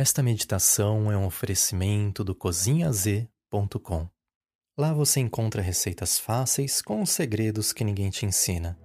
Esta meditação é um oferecimento do cozinhaz.com. Lá você encontra receitas fáceis com os segredos que ninguém te ensina.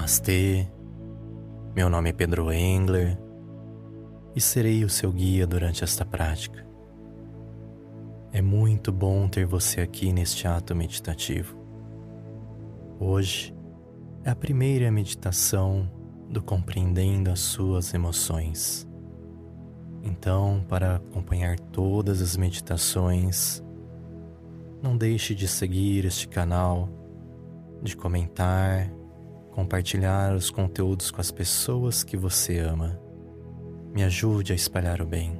Namastê, meu nome é Pedro Engler e serei o seu guia durante esta prática. É muito bom ter você aqui neste ato meditativo. Hoje é a primeira meditação do Compreendendo as Suas Emoções. Então, para acompanhar todas as meditações, não deixe de seguir este canal, de comentar compartilhar os conteúdos com as pessoas que você ama. Me ajude a espalhar o bem.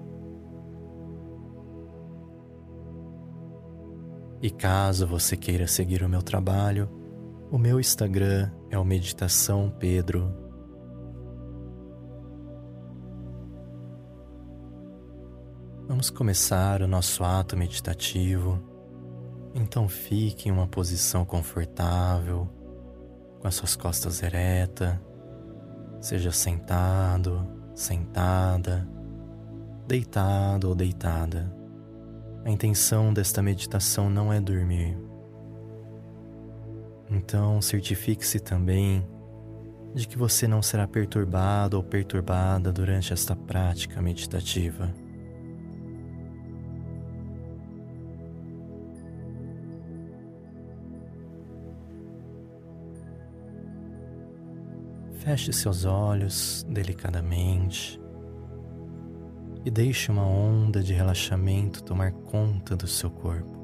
E caso você queira seguir o meu trabalho, o meu Instagram é o Meditação Pedro. Vamos começar o nosso ato meditativo. Então fique em uma posição confortável com as suas costas eretas, seja sentado, sentada, deitado ou deitada. A intenção desta meditação não é dormir. Então, certifique-se também de que você não será perturbado ou perturbada durante esta prática meditativa. Feche seus olhos delicadamente e deixe uma onda de relaxamento tomar conta do seu corpo.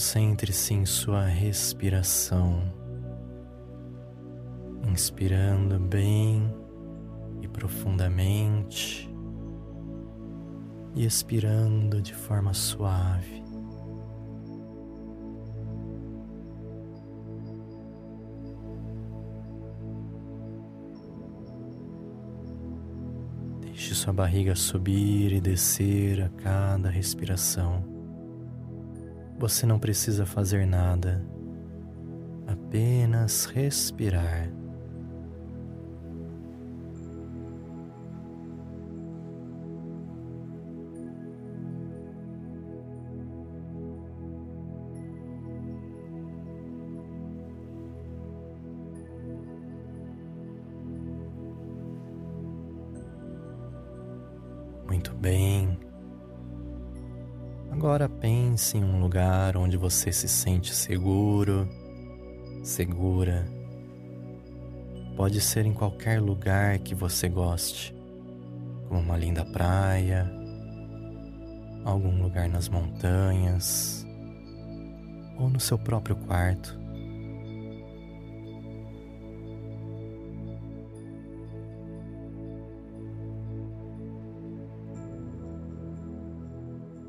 Concentre-se em sua respiração, inspirando bem e profundamente e expirando de forma suave. Deixe sua barriga subir e descer a cada respiração. Você não precisa fazer nada, apenas respirar. Muito bem. Agora pense em um lugar onde você se sente seguro, segura. Pode ser em qualquer lugar que você goste, como uma linda praia, algum lugar nas montanhas ou no seu próprio quarto.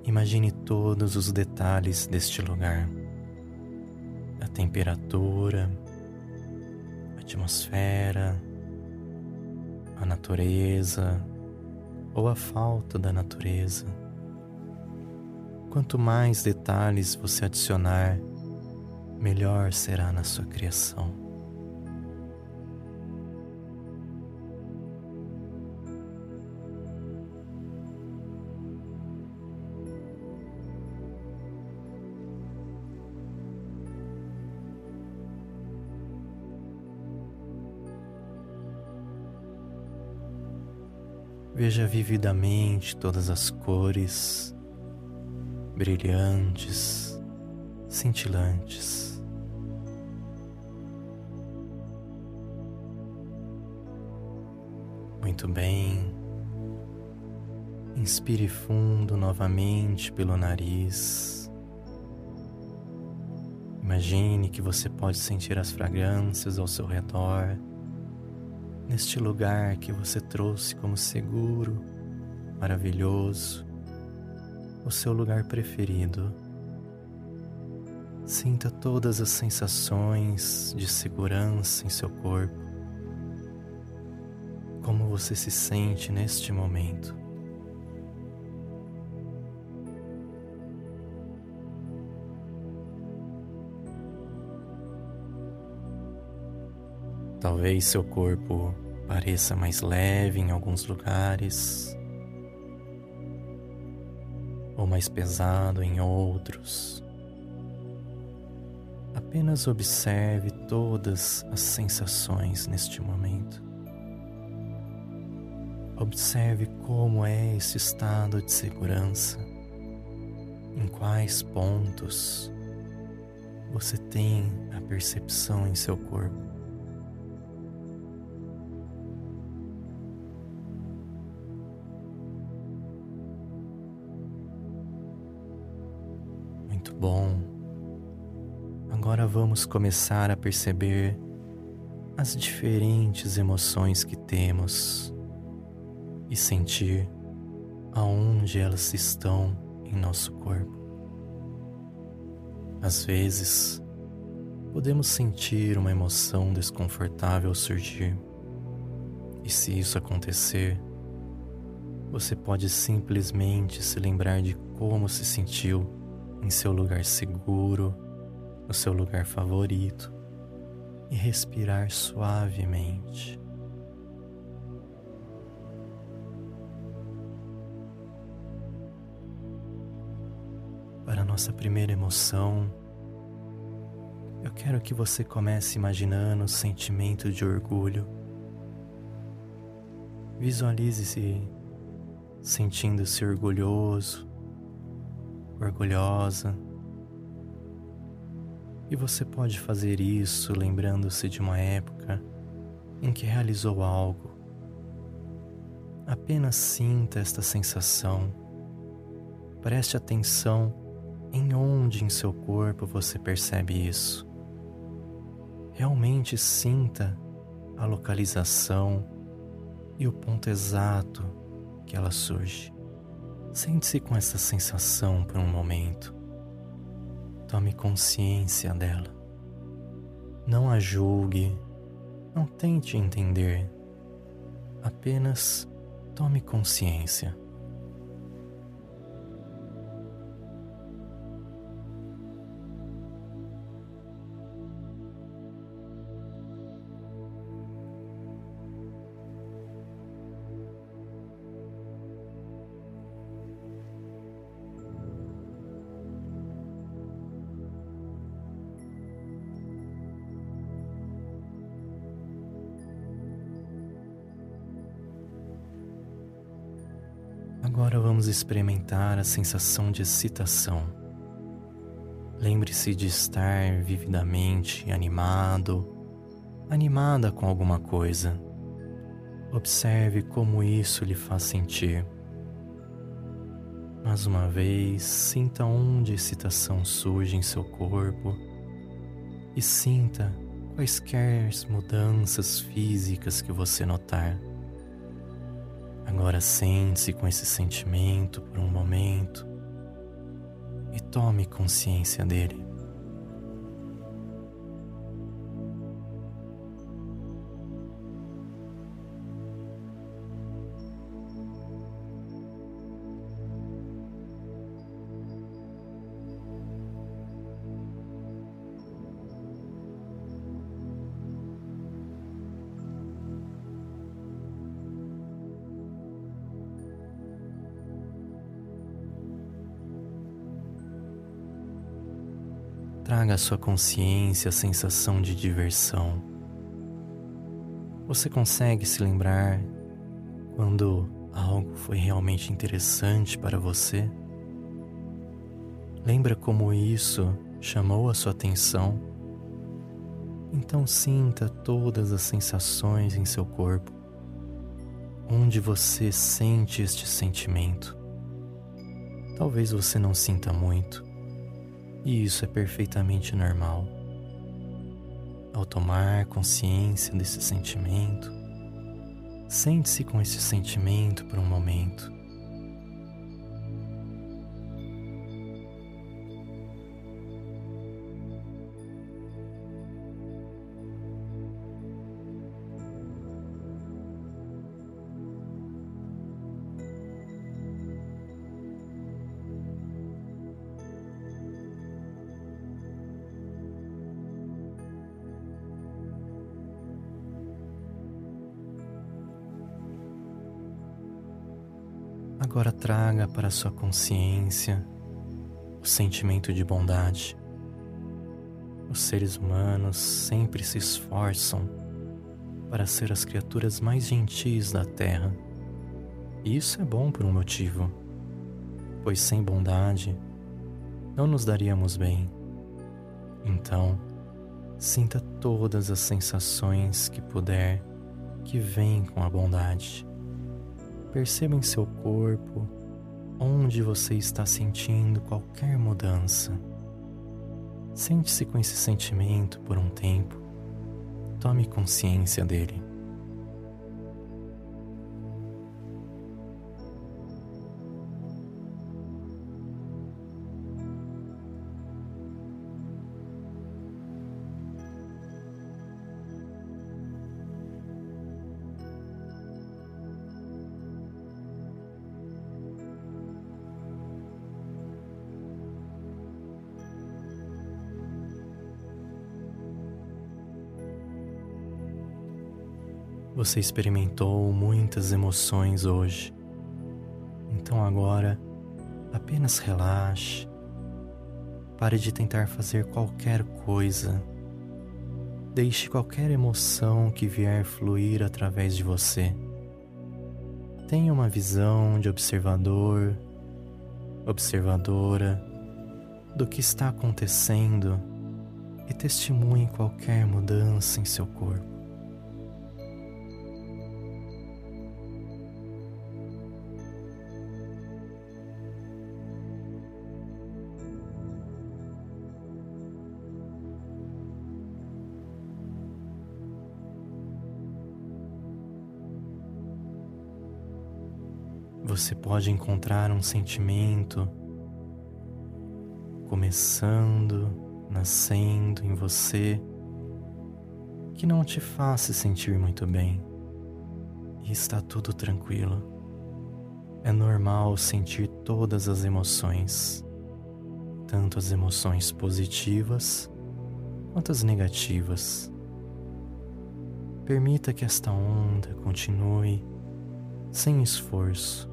Imagine todos os detalhes deste lugar. temperatura, a atmosfera, a natureza ou a falta da natureza. Quanto mais detalhes você adicionar, melhor será na sua criação. Veja vividamente todas as cores brilhantes, cintilantes. Muito bem. Inspire fundo novamente pelo nariz. Imagine que você pode sentir as fragrâncias ao seu redor neste lugar que você trouxe como seguro, maravilhoso, o seu lugar preferido. Sinta todas as sensações de segurança em seu corpo. Como você se sente neste momento? Talvez seu corpo pareça mais leve em alguns lugares ou mais pesado em outros. Apenas observe todas as sensações neste momento. Observe como é esse estado de segurança, em quais pontos você tem a percepção em seu corpo. Vamos começar a perceber as diferentes emoções que temos e sentir aonde elas estão em nosso corpo. Às vezes, podemos sentir uma emoção desconfortável surgir, e se isso acontecer, você pode simplesmente se lembrar de como se sentiu em seu lugar seguro, no seu lugar favorito e respirar suavemente. Para nossa primeira emoção, eu quero que você comece imaginando o sentimento de orgulho. Visualize-se sentindo-se orgulhoso orgulhosa. E você pode fazer isso lembrando-se de uma época em que realizou algo. Apenas sinta esta sensação. Preste atenção em onde em seu corpo você percebe isso. Realmente sinta a localização e o ponto exato que ela surge. Sente-se com essa sensação por um momento. Tome consciência dela. Não a julgue, não tente entender. Apenas tome consciência. Agora vamos experimentar a sensação de excitação. Lembre-se de estar vividamente animado, animada com alguma coisa. Observe como isso lhe faz sentir. Mais uma vez, sinta onde a excitação surge em seu corpo e sinta quaisquer mudanças físicas que você notar. Agora sente-se com esse sentimento por um momento e tome consciência dele. Traga à sua consciência a sensação de diversão. Você consegue se lembrar quando algo foi realmente interessante para você? Lembra como isso chamou a sua atenção? Então sinta todas as sensações em seu corpo, onde você sente este sentimento. Talvez você não sinta muito, e isso é perfeitamente normal. Ao tomar consciência desse sentimento, sente-se com esse sentimento por um momento. Agora traga para sua consciência o sentimento de bondade. Os seres humanos sempre se esforçam para ser as criaturas mais gentis da Terra. E isso é bom por um motivo, pois sem bondade não nos daríamos bem. Então, sinta todas as sensações que puder que vêm com a bondade. Perceba em seu corpo onde você está sentindo qualquer mudança. Sente-se com esse sentimento por um tempo. Tome consciência dele. Você experimentou muitas emoções hoje. Então agora, apenas relaxe. Pare de tentar fazer qualquer coisa. Deixe qualquer emoção que vier fluir através de você. Tenha uma visão de observador, observadora do que está acontecendo e testemunhe qualquer mudança em seu corpo. Você pode encontrar um sentimento começando, nascendo em você que não te faz se sentir muito bem. E está tudo tranquilo. É normal sentir todas as emoções, tanto as emoções positivas quanto as negativas. Permita que esta onda continue sem esforço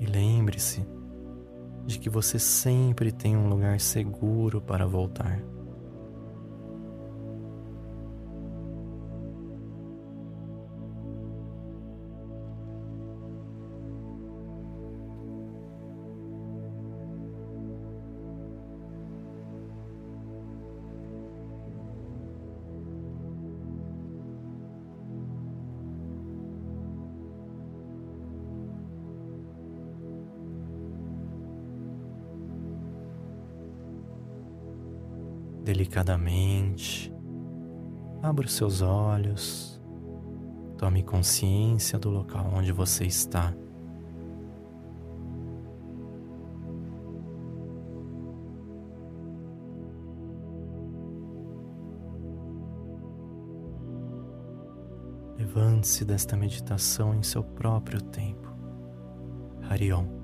e lembre-se de que você sempre tem um lugar seguro para voltar. Delicadamente. Abra os seus olhos. Tome consciência do local onde você está. Levante-se desta meditação em seu próprio tempo. Harion.